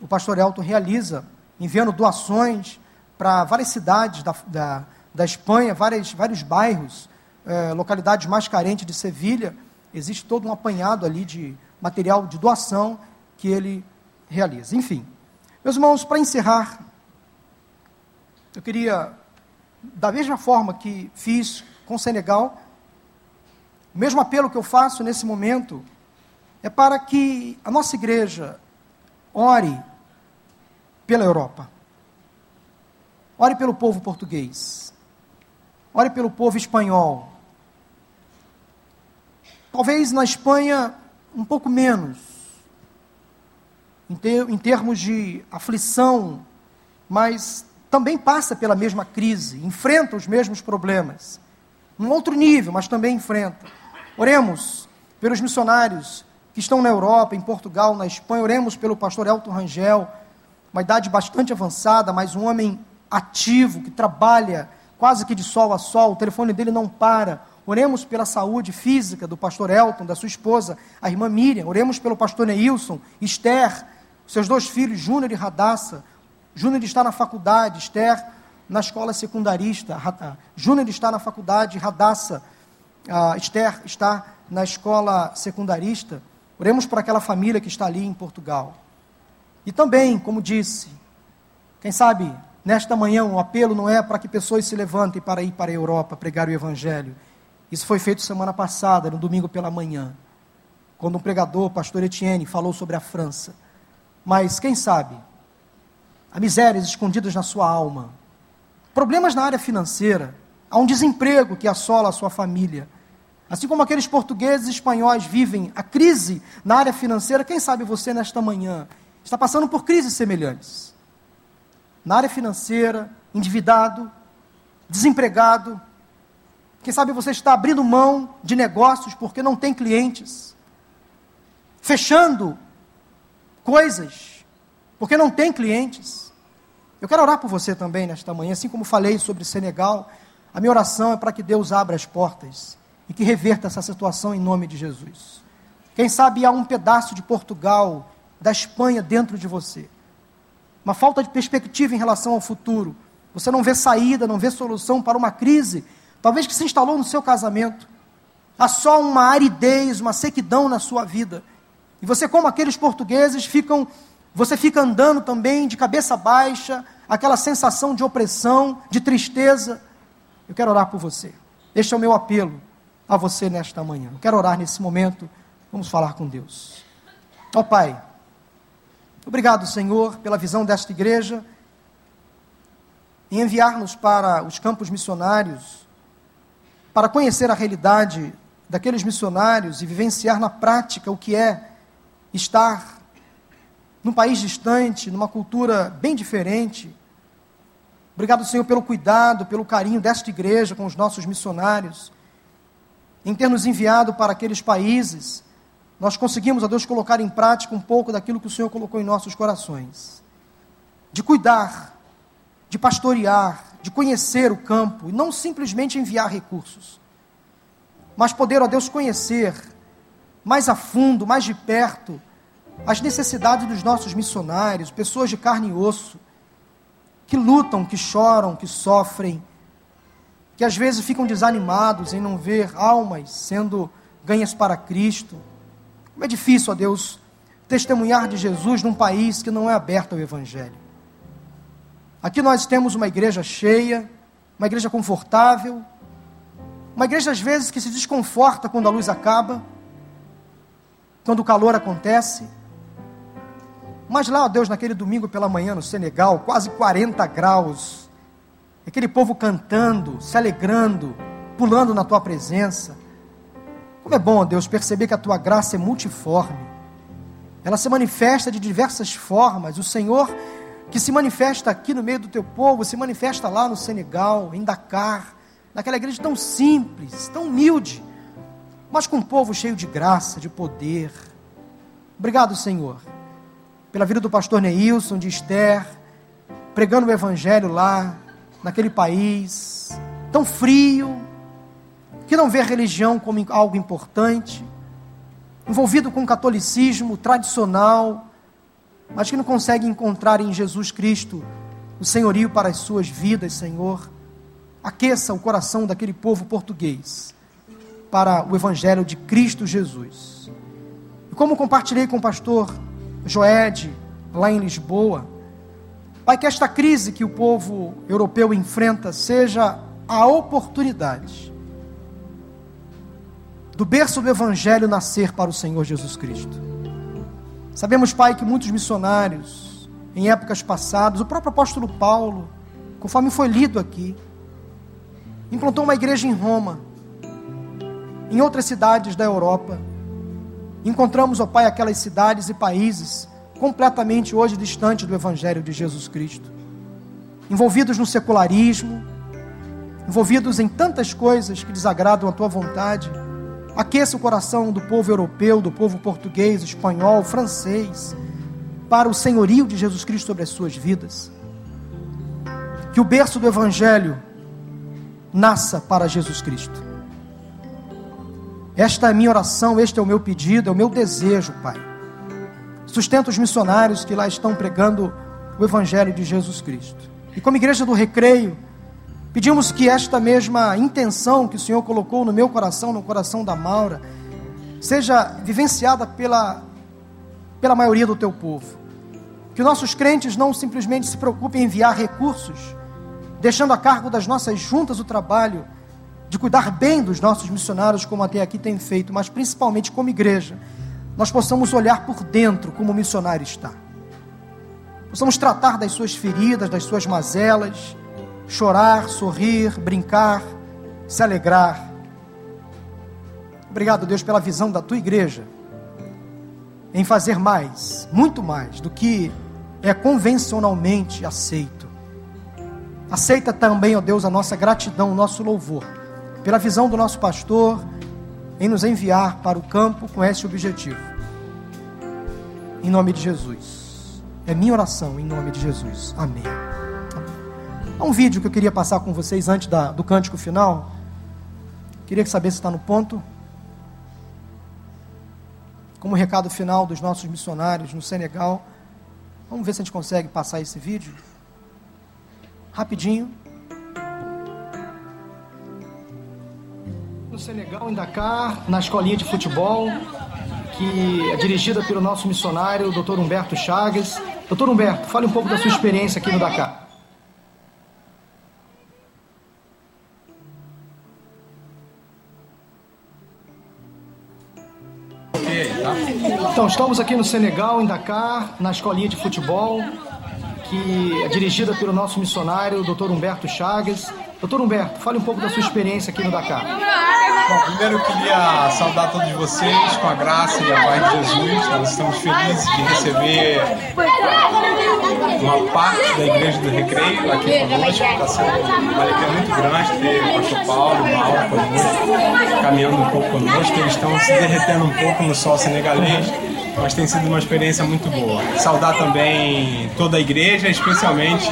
o pastor Elton realiza, enviando doações para várias cidades da, da, da Espanha, várias, vários bairros é, localidades mais carentes de Sevilha, existe todo um apanhado ali de material de doação que ele realiza. Enfim, meus irmãos, para encerrar, eu queria, da mesma forma que fiz com o Senegal, o mesmo apelo que eu faço nesse momento é para que a nossa igreja ore pela Europa, ore pelo povo português, ore pelo povo espanhol, Talvez na Espanha um pouco menos, em, ter, em termos de aflição, mas também passa pela mesma crise, enfrenta os mesmos problemas. Num outro nível, mas também enfrenta. Oremos pelos missionários que estão na Europa, em Portugal, na Espanha. Oremos pelo pastor Elton Rangel, uma idade bastante avançada, mas um homem ativo, que trabalha quase que de sol a sol, o telefone dele não para. Oremos pela saúde física do pastor Elton, da sua esposa, a irmã Miriam. Oremos pelo pastor Neilson, Esther, seus dois filhos, Júnior e Radassa. Júnior está na faculdade, Esther na escola secundarista. Júnior está na faculdade, Radassa, Esther está na escola secundarista. Oremos por aquela família que está ali em Portugal. E também, como disse, quem sabe nesta manhã o apelo não é para que pessoas se levantem para ir para a Europa pregar o Evangelho isso foi feito semana passada, no domingo pela manhã, quando um pregador, pastor Etienne, falou sobre a França. Mas quem sabe, há misérias escondidas na sua alma, problemas na área financeira, há um desemprego que assola a sua família. Assim como aqueles portugueses e espanhóis vivem a crise na área financeira, quem sabe você nesta manhã está passando por crises semelhantes. Na área financeira, endividado, desempregado. Quem sabe você está abrindo mão de negócios porque não tem clientes. Fechando coisas porque não tem clientes. Eu quero orar por você também nesta manhã, assim como falei sobre Senegal. A minha oração é para que Deus abra as portas e que reverta essa situação em nome de Jesus. Quem sabe há um pedaço de Portugal, da Espanha dentro de você. Uma falta de perspectiva em relação ao futuro. Você não vê saída, não vê solução para uma crise, talvez que se instalou no seu casamento. Há só uma aridez, uma sequidão na sua vida. E você, como aqueles portugueses, ficam, você fica andando também de cabeça baixa, aquela sensação de opressão, de tristeza. Eu quero orar por você. Este é o meu apelo a você nesta manhã. Eu quero orar nesse momento. Vamos falar com Deus. Ó oh, Pai, obrigado, Senhor, pela visão desta igreja em enviar-nos para os campos missionários, para conhecer a realidade daqueles missionários e vivenciar na prática o que é estar num país distante, numa cultura bem diferente. Obrigado, Senhor, pelo cuidado, pelo carinho desta igreja com os nossos missionários em ter nos enviado para aqueles países, nós conseguimos, a Deus, colocar em prática um pouco daquilo que o Senhor colocou em nossos corações. De cuidar, de pastorear, de conhecer o campo, e não simplesmente enviar recursos, mas poder, ó Deus, conhecer mais a fundo, mais de perto, as necessidades dos nossos missionários, pessoas de carne e osso, que lutam, que choram, que sofrem, que às vezes ficam desanimados em não ver almas sendo ganhas para Cristo. Como é difícil, ó Deus, testemunhar de Jesus num país que não é aberto ao Evangelho. Aqui nós temos uma igreja cheia, uma igreja confortável, uma igreja às vezes que se desconforta quando a luz acaba, quando o calor acontece. Mas lá, ó Deus, naquele domingo pela manhã no Senegal, quase 40 graus, aquele povo cantando, se alegrando, pulando na tua presença. Como é bom, Deus, perceber que a tua graça é multiforme. Ela se manifesta de diversas formas. O Senhor que se manifesta aqui no meio do teu povo, se manifesta lá no Senegal, em Dakar, naquela igreja tão simples, tão humilde, mas com um povo cheio de graça, de poder. Obrigado, Senhor, pela vida do pastor Neilson, de Esther, pregando o evangelho lá, naquele país tão frio, que não vê a religião como algo importante, envolvido com o catolicismo tradicional, mas que não consegue encontrar em Jesus Cristo o senhorio para as suas vidas, Senhor. Aqueça o coração daquele povo português para o evangelho de Cristo Jesus. E como compartilhei com o pastor Joed lá em Lisboa, Pai, que esta crise que o povo europeu enfrenta seja a oportunidade do berço do Evangelho nascer para o Senhor Jesus Cristo. Sabemos, Pai, que muitos missionários, em épocas passadas, o próprio apóstolo Paulo, conforme foi lido aqui, implantou uma igreja em Roma, em outras cidades da Europa. Encontramos, ó Pai, aquelas cidades e países completamente hoje distante do Evangelho de Jesus Cristo, envolvidos no secularismo, envolvidos em tantas coisas que desagradam a tua vontade. Aqueça o coração do povo europeu, do povo português, espanhol, francês, para o senhorio de Jesus Cristo sobre as suas vidas. Que o berço do Evangelho nasça para Jesus Cristo. Esta é a minha oração, este é o meu pedido, é o meu desejo, Pai sustenta os missionários que lá estão pregando o Evangelho de Jesus Cristo. E como igreja do recreio, pedimos que esta mesma intenção que o Senhor colocou no meu coração, no coração da Maura, seja vivenciada pela, pela maioria do teu povo. Que nossos crentes não simplesmente se preocupem em enviar recursos, deixando a cargo das nossas juntas o trabalho de cuidar bem dos nossos missionários, como até aqui tem feito, mas principalmente como igreja nós possamos olhar por dentro como o missionário está. possamos tratar das suas feridas, das suas mazelas, chorar, sorrir, brincar, se alegrar. Obrigado, Deus, pela visão da tua igreja em fazer mais, muito mais do que é convencionalmente aceito. Aceita também, ó Deus, a nossa gratidão, o nosso louvor, pela visão do nosso pastor em nos enviar para o campo com esse objetivo. Em nome de Jesus. É minha oração, em nome de Jesus. Amém. Há um vídeo que eu queria passar com vocês antes da, do cântico final. Queria saber se está no ponto. Como recado final dos nossos missionários no Senegal. Vamos ver se a gente consegue passar esse vídeo. Rapidinho. No Senegal, em Dakar, na escolinha de futebol, que é dirigida pelo nosso missionário, Dr. Humberto Chagas. Dr. Humberto, fale um pouco da sua experiência aqui no Dakar. Então, estamos aqui no Senegal, em Dakar, na escolinha de futebol, que é dirigida pelo nosso missionário, Dr. Humberto Chagas. Doutor Humberto, fale um pouco da sua experiência aqui no Dakar. Bom, primeiro queria saudar todos vocês com a graça e a paz de Jesus. Nós estamos felizes de receber uma parte da Igreja do Recreio aqui conosco. Está sendo uma muito grande ter o pastor Paulo o Mauro caminhando um pouco conosco. Eles estão se derretendo um pouco no sol senegalês mas tem sido uma experiência muito boa. Saudar também toda a igreja, especialmente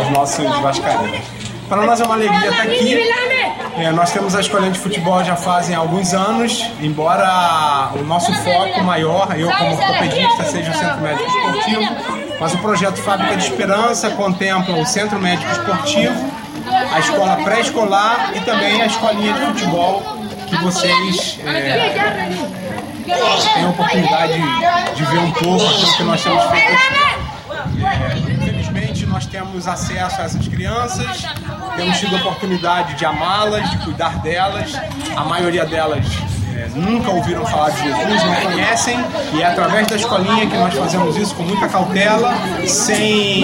os nossos vascaínos. Para nós é uma alegria estar aqui. É, nós temos a escolinha de futebol já fazem alguns anos, embora o nosso foco maior, eu como ortopedista, seja o Centro Médico Esportivo, mas o projeto Fábrica de Esperança contempla o Centro Médico Esportivo, a escola pré-escolar e também a escolinha de futebol que vocês é, têm a oportunidade de ver um pouco aquilo que nós temos feito. É, nós temos acesso a essas crianças, temos tido a oportunidade de amá-las, de cuidar delas. A maioria delas é, nunca ouviram falar de Jesus, não conhecem, e é através da escolinha que nós fazemos isso com muita cautela, sem,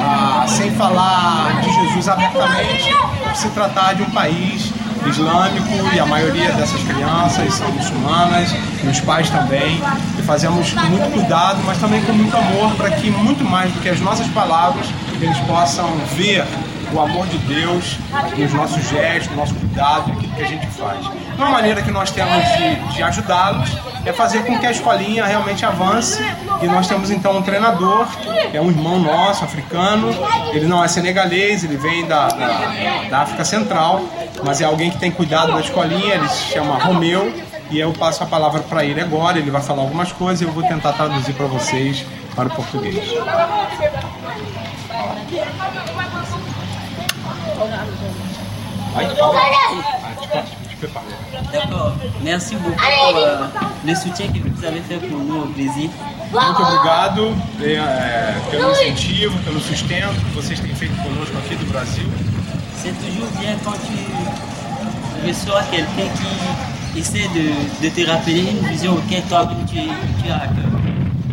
ah, sem falar de Jesus abertamente, se tratar de um país islâmico e a maioria dessas crianças são muçulmanas e os pais também. E fazemos com muito cuidado, mas também com muito amor para que muito mais do que as nossas palavras eles possam ver o amor de Deus nos nossos gestos, no nosso cuidado, naquilo que a gente faz. Uma maneira que nós temos de, de ajudá-los é fazer com que a escolinha realmente avance. E nós temos então um treinador, que é um irmão nosso, africano. Ele não é senegalês, ele vem da, da, da África Central, mas é alguém que tem cuidado da escolinha, ele se chama Romeu. E eu passo a palavra para ele agora, ele vai falar algumas coisas e eu vou tentar traduzir para vocês para o português. D'accord. Merci beaucoup pour euh, le soutien que vous avez fait pour nous au Brésil. Muito obrigado pelo incentivo, pelo sustento que vocês têm feito conosco aqui do Brasil. C'est toujours bien quand tu reçois quelqu'un qui essaie de, de, te rappeler une vision auquel toi tu, tu as à cœur.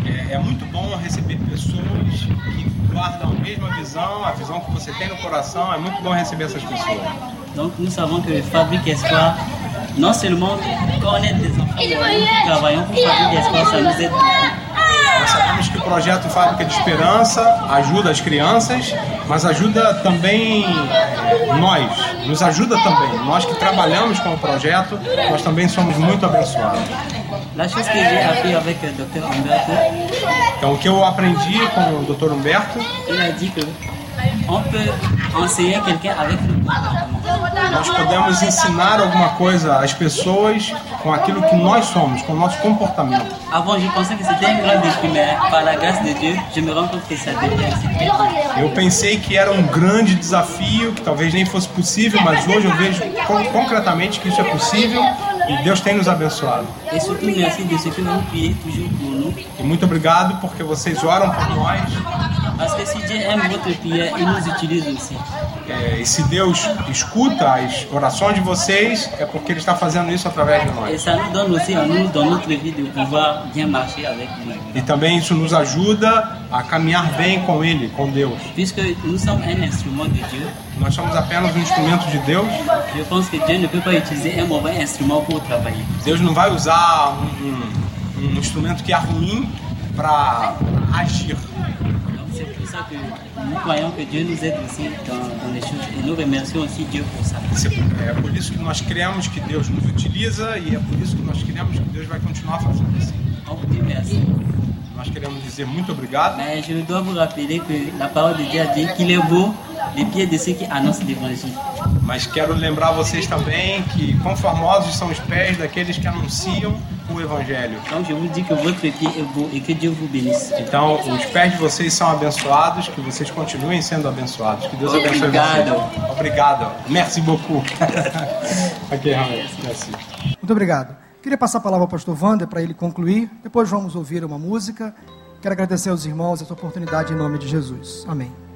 É, é muito bom receber pessoas que guardam a mesma visão, a visão que você tem no coração. É muito bom receber essas pessoas. Donc nous savons que Fabrique Espoir, non seulement quand on est des enfants, nous travaillons pour Fabrique Espoir, ça nous aide Nós sabemos que o projeto Fábrica de Esperança ajuda as crianças, mas ajuda também nós, nos ajuda também. Nós que trabalhamos com o projeto, nós também somos muito abençoados. La chose que j'ai appris avec le Dr. Humberto, Então, o que eu aprendi com o Dr. Humberto, il a dit que on peut enseigner quelqu'un avec le nós podemos ensinar alguma coisa às pessoas com aquilo que nós somos, com o nosso comportamento. Avant, je pensais que c'était un grand défi, mais par la grâce de Dieu, je me rends compte que ça devient c'est Eu pensei que era um grande desafio, que talvez nem fosse possível, mas hoje eu vejo con- concretamente que isso é possível e Deus tem nos abençoado. Nous. E muito obrigado porque vocês oram por nós. É, e se Deus escuta as orações de vocês, é porque Ele está fazendo isso através de nós. E também isso nos ajuda a caminhar bem com Ele, com Deus. Nós somos apenas um instrumento de Deus. Deus não vai usar um, um- um instrumento que é ruim para agir. Ça que nous croyons que Dieu nous aide aussi dans, dans les choses. Et nous remercions aussi Dieu pour ça. É por isso que nós cremos que Deus nos utiliza e é por isso que nós cremos que Deus vai continuar fazendo assim. On vous dit merci. Nós queremos dizer muito obrigado. Mais je dois vous rappeler que la parole de Dieu a dit qu'il est beau de ceux qui annoncent l'évangile. Mas quero lembrar vocês também que conformosos são os pés daqueles que anunciam o Evangelho. Que que. Então, os pés de vocês são abençoados, que vocês continuem sendo abençoados. Que Deus abençoe vocês. Obrigado. Obrigado. Merci beaucoup. [LAUGHS] ok. Merci. Muito obrigado. Queria passar a palavra ao pastor Wander para ele concluir. Depois vamos ouvir uma música. Quero agradecer aos irmãos essa oportunidade em nome de Jesus. Amém.